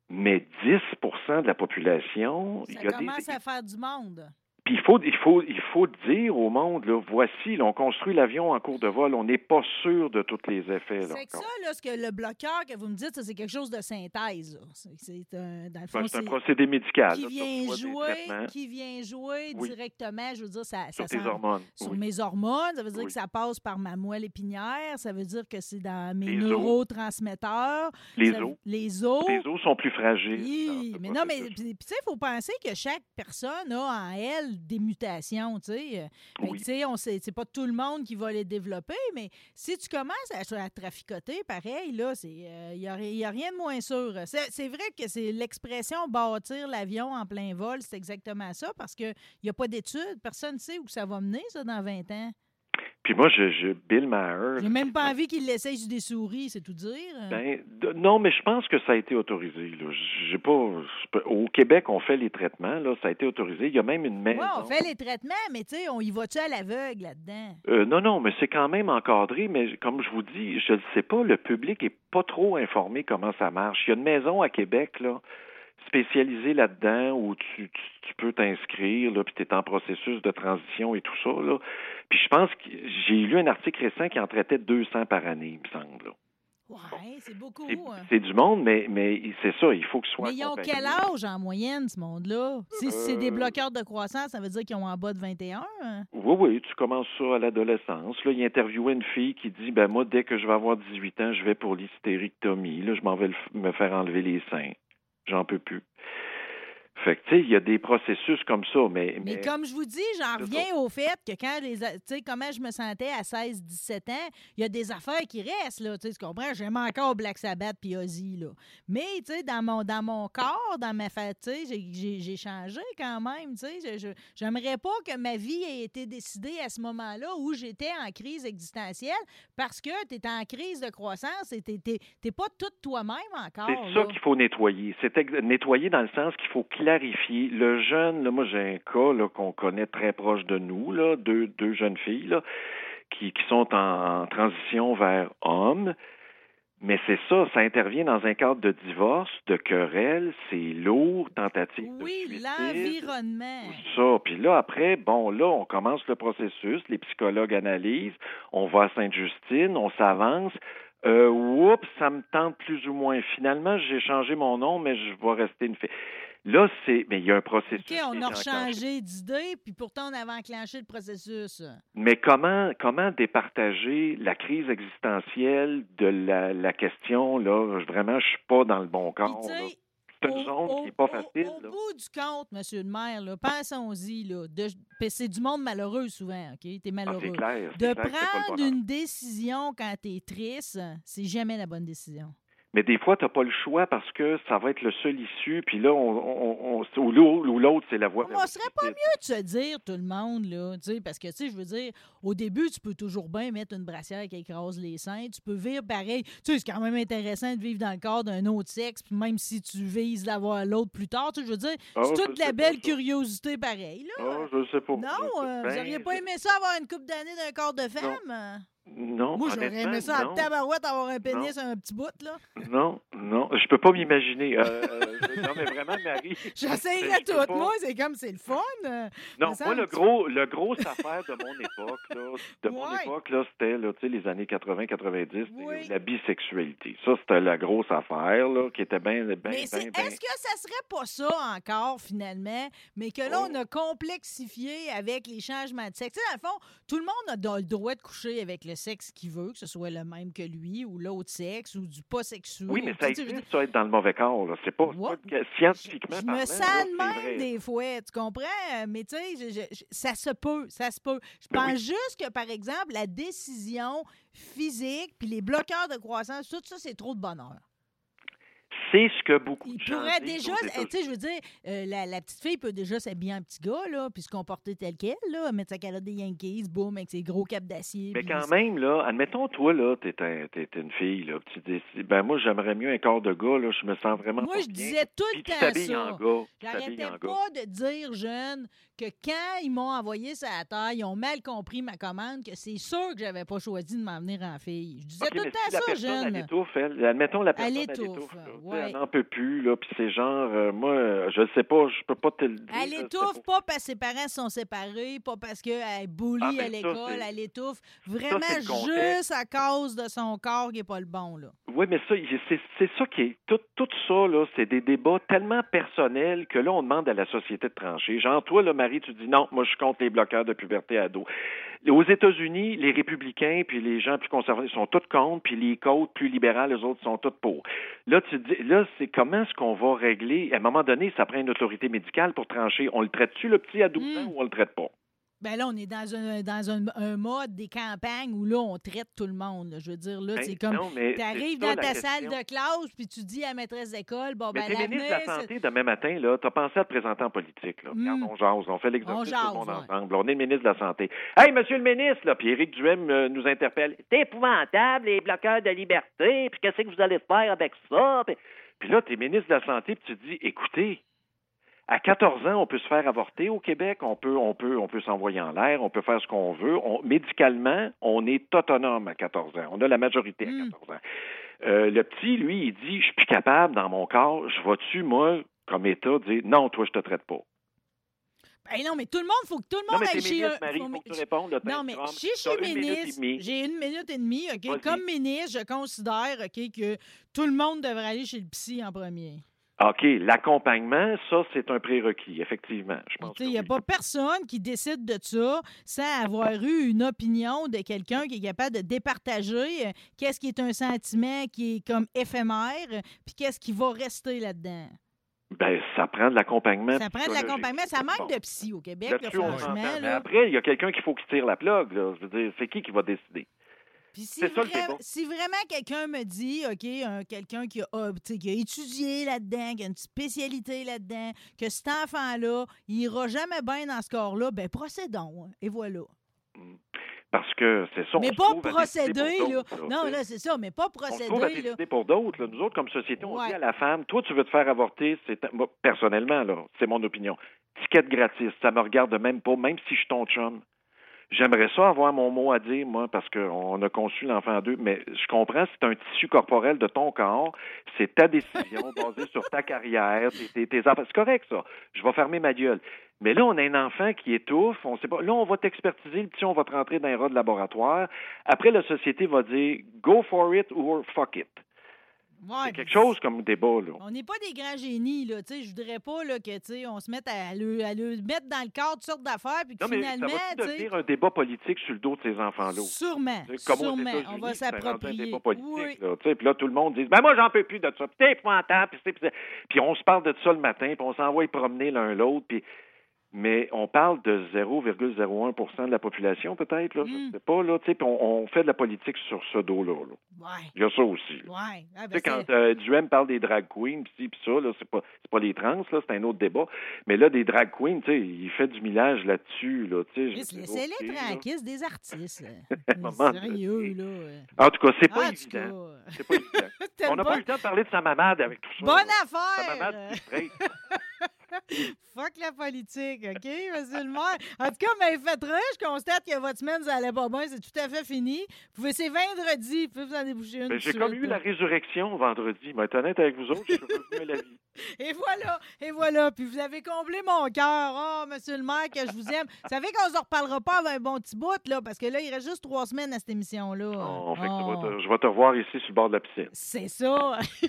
Mais 10% de la population, il Ça y a commence des. à faire du monde. Puis il faut, il faut, il faut dire au monde, là, voici, là, on construit l'avion en cours de vol, on n'est pas sûr de tous les effets. C'est que ça, là, ce que le bloqueur que vous me dites, c'est quelque chose de synthèse. C'est un, dans le fond, Ben, un procédé médical. qui vient jouer, qui vient jouer Oui. directement, je veux dire, ça, sur ça tes s'en- hormones. sur Oui. mes hormones, ça veut dire Oui. que ça passe par ma moelle épinière, ça veut dire que c'est dans mes Les neurotransmetteurs. Les os. Les os. Les os sont plus fragiles. Oui, mais non, mais tu sais, il faut penser que chaque personne a en elle des mutations, tu sais. Oui. tu sais, on sait, c'est pas tout le monde qui va les développer, mais si tu commences à, à traficoter, pareil, là, c'est, il n'y a, y a rien de moins sûr. C'est, c'est vrai que c'est l'expression bâtir l'avion en plein vol, c'est exactement ça, parce qu'il n'y a pas d'études, personne ne sait où ça va mener, ça, dans 20 ans. Puis moi, je, je Bill Maher. J'ai même pas envie qu'il l'essaye sur des souris, c'est tout dire. Ben, de- non, mais je pense que ça a été autorisé. Là. J'ai pas. Au Québec, on fait les traitements. Là, ça a été autorisé. Il y a même une maison. Ouais, on fait les traitements, mais tu sais, on y va-tu à l'aveugle là-dedans? Euh, non, non, mais c'est quand même encadré. Mais comme je vous dis, je ne sais pas. Le public est pas trop informé comment ça marche. Il y a une maison à Québec là spécialisée là-dedans où tu, tu, tu peux t'inscrire, là, puis tu es en processus de transition et tout ça. Là. Puis je pense que j'ai lu un article récent qui en traitait 200 par année, il me semble. là. Ouais, c'est beaucoup. C'est hein. du monde, mais, mais c'est ça, il faut que ce soit. Mais ils ont quel âge en moyenne, ce monde-là? Si c'est des Euh, bloqueurs de croissance, ça veut dire qu'ils ont en bas de 21? hein? Oui, oui, tu commences ça à l'adolescence. Là, il interviewait une fille qui dit ben moi, dès que je vais avoir 18 ans, je vais pour l'hystérectomie. Là, je m'en vais me faire enlever les seins. J'en peux plus. Fait que tu sais, il y a des processus comme ça, mais, Mais comme je vous dis, j'en reviens au fait que quand les. Tu sais, comment je me sentais à 16, 17 ans, il y a des affaires qui restent, là. Tu comprends? J'aime encore Black Sabbath puis Ozzy, là. Mais, tu sais, dans mon, dans mon corps, dans ma tu sais, j'ai- changé quand même, tu sais. J'aimerais pas que ma vie ait été décidée à ce moment-là où j'étais en crise existentielle parce que tu es en crise de croissance et tu n'es pas toute toi-même encore. c'est ça qu'il faut nettoyer. C'est nettoyer dans le sens qu'il faut clarifier. Le jeune, là, moi j'ai un cas là, qu'on connaît très proche de nous, là, deux, deux jeunes filles là, qui, qui sont en, en transition vers homme. Mais c'est ça, ça intervient dans un cadre de divorce, de querelle, c'est lourd, tentative de Oui, suicide. l'environnement. Tout ça. Puis là, après, bon, là, on commence le processus, les psychologues analysent, on va à Sainte-Justine, on s'avance. Euh, oups, ça me tente plus ou moins. Finalement, j'ai changé mon nom, mais je vais rester une fille. Là, c'est. Mais il y a un processus. OK, on a rechangé d'idée, puis pourtant, on avait enclenché le processus. Mais comment, comment départager la crise existentielle de la, la question, là, vraiment, je suis pas dans le bon corps. c'est une Au- zone au- qui n'est pas facile. Au, là. bout du compte, monsieur le maire, pensons-y. C'est du monde malheureux souvent, OK? T'es Ah, malheureux. c'est clair. de clair prendre une décision quand t'es triste, c'est jamais la bonne décision. Mais des fois, tu n'as pas le choix parce que ça va être le seul issue, puis là, on, on, on- ou l'au- ou l'autre, c'est la voie. On serait pas mieux de se dire, tout le monde, là, parce que, tu sais, je veux dire, au début, tu peux toujours bien mettre une brassière qui écrase les seins. Tu peux vivre pareil. Tu sais, c'est quand même intéressant de vivre dans le corps d'un autre sexe, même si tu vises d'avoir l'autre plus tard, tu sais, je veux dire, Ah, c'est toute la belle curiosité pareil, là. Ah, je sais pas. Non, euh, vous bien, auriez pas je- aimé ça avoir une coupe d'années d'un corps de femme? Non, Moi, j'aurais aimé ça non. en tabarouette avoir un pénis un petit bout, là. Non, non, je peux pas m'imaginer. Euh, euh, non, mais vraiment, Marie. J'essayerais tout. pas. Moi, c'est comme, c'est le fun. euh. Non, moi, le gros, le gros affaire de mon époque, là, de mon époque, là, c'était, là, les années 80-90, c'était Oui. la bisexualité. Ça, c'était la grosse affaire, là, qui était bien, bien, Mais c'est- bien, bien- est-ce que ça serait pas ça encore, finalement, mais que là, Oh. on a complexifié avec les changements de sexe? Tu sais, dans le fond, tout le monde a le droit de coucher avec le sexe qu'il veut, que ce soit le même que lui, ou l'autre sexe, ou du pas sexuel. Oui, mais ça sais, je veux dire, existe, ça, être dans le mauvais corps, là. C'est pas, scientifiquement Je parlant, me sens de même des fois, tu comprends? Mais tu sais, je- je- je- ça se peut, ça se peut. Je Ben pense oui. juste que, par exemple, la décision physique puis les bloqueurs de croissance, tout ça, c'est trop de bonheur. C'est ce que beaucoup Il de gens pourrait disent déjà, eh, tu sais, je veux dire, euh, la, la petite fille peut déjà s'habiller en petit gars, là, puis se comporter tel quel, là, mettre sa calotte des Yankees, boum, avec ses gros capes d'acier. Mais quand même, là, admettons, toi, là, t'es un- t'es une fille, là, tu dis, ben moi, j'aimerais mieux un corps de gars, là, je me sens vraiment Moi, je bien. disais tout le temps ça. gars. J'arrêtais gars. pas de dire, jeune, que quand ils m'ont envoyé ça à terre, ils ont mal compris ma commande, que c'est sûr que j'avais pas choisi de m'en venir en fille. Je disais tout le temps si ça, personne, Elle jeune. étouffe, elle. Admettons, la personne, elle étouffe, étouffe. Ouais. Elle n'en peut plus, là, puis c'est genre, euh, moi, euh, je sais pas, je peux pas te le dire. Elle étouffe pas. pas parce que ses parents sont séparés, pas parce qu'elle bully Ah, ben à ça, l'école, elle étouffe vraiment le juste à cause de son corps qui est pas le bon, là. Oui, mais ça, c'est c'est ça qui est. Tout, tout ça, là, c'est des débats tellement personnels que là, on demande à la société de trancher. Genre, toi, là, Marie, tu dis non, moi, je compte les bloqueurs de puberté ado. Aux États-Unis, les républicains puis les gens plus conservateurs sont tous contre, puis les côtes plus libérales, les autres sont tous pour. Là, tu dis, là, c'est comment est-ce qu'on va régler? À un moment donné, ça prend une autorité médicale pour trancher. On le traite-tu, le petit à 12 Mm. ans, ou on le traite pas? Ben là, on est dans un, dans un, un mode des campagnes où là, on traite tout le monde. là. Je veux dire, là, Ben, c'est comme. Tu arrives dans la ta salle de classe, puis tu dis à la maîtresse d'école, bon, Mais ben, t'es ministre de la Santé demain matin, là, t'as pensé à te présenter en politique, là. Mm. Regarde, on jase, on fait l'exercice tout le monde ouais. ensemble. On est le ministre de la Santé. Hey, monsieur le ministre, là, puis Éric Duhem euh, nous interpelle. C'est épouvantable, les bloqueurs de liberté, puis qu'est-ce que vous allez faire avec ça? Puis, puis là, t'es ministre de la Santé, puis tu te dis, écoutez, à 14 ans, on peut se faire avorter au Québec, on peut, on peut, on peut s'envoyer en l'air, on peut faire ce qu'on veut. On- médicalement, on est autonome à 14 ans. On a la majorité à Mm. 14 ans. Euh, le petit, lui, il dit, je suis plus capable dans mon corps, je vais-tu, moi, comme État, dire, non, toi, je te traite pas. Ben non, mais tout le monde, faut que tout le monde aille chez ministre, un- Marie, faut- faut que tu répondes. là, t'as Non, mais je suis ministre, j'ai une minute et demie, OK? Comme ministre, je considère, OK, que tout le monde devrait aller chez le psy en premier. OK, l'accompagnement, ça, c'est un prérequis, effectivement. Je pense Il n'y a oui. pas personne qui décide de ça sans avoir eu une opinion de quelqu'un qui est capable de départager euh, qu'est-ce qui est un sentiment qui est comme éphémère, puis qu'est-ce qui va rester là-dedans. Ben, ça prend de l'accompagnement. Ça prend de l'accompagnement. Ça manque Bon. de psy au Québec, là, franchement. Mais après, il y a quelqu'un qu'il faut qui tire la plug. Là. Je veux dire, c'est qui qui va décider? Puis si, vra- vraiment quelqu'un me dit, OK, un- quelqu'un qui a, ah, qui a étudié là-dedans, qui a une spécialité là-dedans, que cet enfant-là, il ira jamais bien dans ce corps-là, ben procédons. hein, Et voilà. Parce que c'est ça. mais pas procéder, là. Non, là, c'est ça, mais pas On se procéder, là. pour d'autres. là. Nous autres, comme société, on Ouais. dit à la femme, toi, tu veux te faire avorter, c'est moi, personnellement, là, c'est mon opinion. Ticket gratis, ça me regarde même pas, même si je suis ton chum. J'aimerais ça avoir mon mot à dire, moi, parce qu'on a conçu l'enfant à deux, mais je comprends, c'est un tissu corporel de ton corps, c'est ta décision basée sur ta carrière, tes, tes. C'est correct, ça. Je vais fermer ma gueule. Mais là, on a un enfant qui étouffe, on sait pas. Là, on va t'expertiser, le petit, on va te rentrer dans un rat de laboratoire. Après, la société va dire go for it or fuck it. Ouais, C'est quelque chose comme débat, là. On n'est pas des grands génies, là. Tu sais, je voudrais pas là, que, tu sais, on se mette à le, à le mettre dans le cadre toutes sortes d'affaires, puis que Non, mais finalement, ça va devenir un débat politique sur le dos de ces enfants-là? sûrement, Comme sûrement, on va rendu un s'approprier. débat politique, Oui. là, Puis là, tout le monde dit Ben moi, j'en peux plus de ça. Puis puis on se parle de ça le matin, puis on s'envoie promener l'un l'autre. Puis... Mais on parle de 0,01% de la population, peut-être. Là, Mm. Je sais pas. Là, tu sais, puis on, on fait de la politique sur ce dos-là. là. Ouais, Il y a ça aussi. ouais. Ah, Tu ben, sais, quand euh, Duhem parle des drag queens, pis pis ça, là, c'est pas, c'est pas les trans, là, c'est un autre débat. Mais là, des drag queens, tu sais, il fait du millage là-dessus, là, tu sais. Laissez-les là. tranquilles, des artistes. Sérieux, là. euh. En tout cas, c'est pas Ah, évident. cas, C'est pas évident. On n'a pas eu le temps de parler de sa mamade avec tout ça. Bonne là. Sa affaire! mamade, euh. Fuck la politique, OK, monsieur le maire? En tout cas, mais faites je constate que votre semaine, ça allait pas bien, c'est tout à fait fini. Vous pouvez, c'est vendredi, vous pouvez vous en déboucher une. Ben, J'ai comme eu la résurrection vendredi. Mais être honnête avec vous autres, je suis revenu à la vie. Et voilà, et voilà. Puis vous avez comblé mon cœur. Oh, monsieur le maire, que je vous aime. Vous savez qu'on se reparlera pas avec un bon petit bout, là, parce que là, il reste juste trois semaines à cette émission-là. Fait Oh. te- je vais te revoir ici sur le bord de la piscine. C'est ça. tu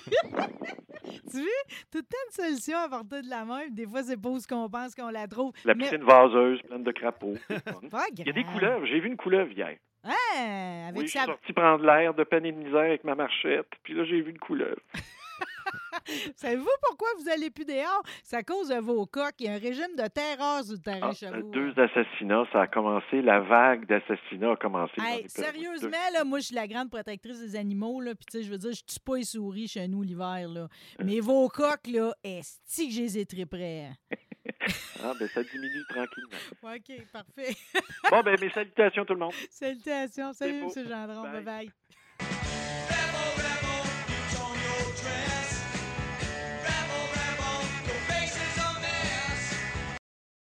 vois, tout le temps une solution à portée de la main. Des fois, c'est pas où ce qu'on pense qu'on la trouve. La Mais- piscine vaseuse, pleine de crapauds. Il y a des couleuvres. J'ai vu une couleuvre hier. Hein, avec Oui, je suis sa... sorti prendre l'air de peine et de misère avec ma marchette. Puis là, j'ai vu une couleuvre. Savez-vous pourquoi vous allez plus dehors? C'est à cause de vos coques. Il y a un régime de terreur sur le terrain Ah, Chabot. deux assassinats, ça a commencé. La vague d'assassinats a commencé. Hey, sérieusement, là, moi, je suis la grande protectrice des animaux, là, puis tu sais, je veux dire, je tue pas les souris chez nous l'hiver, là. Mais vos coques, là, est-ce que je les ai très près? de- Ah, ben ça diminue tranquillement. OK, parfait. Bon, ben mes salutations tout le monde. Salutations. Salut. M. Gendron. Bye. Bye-bye.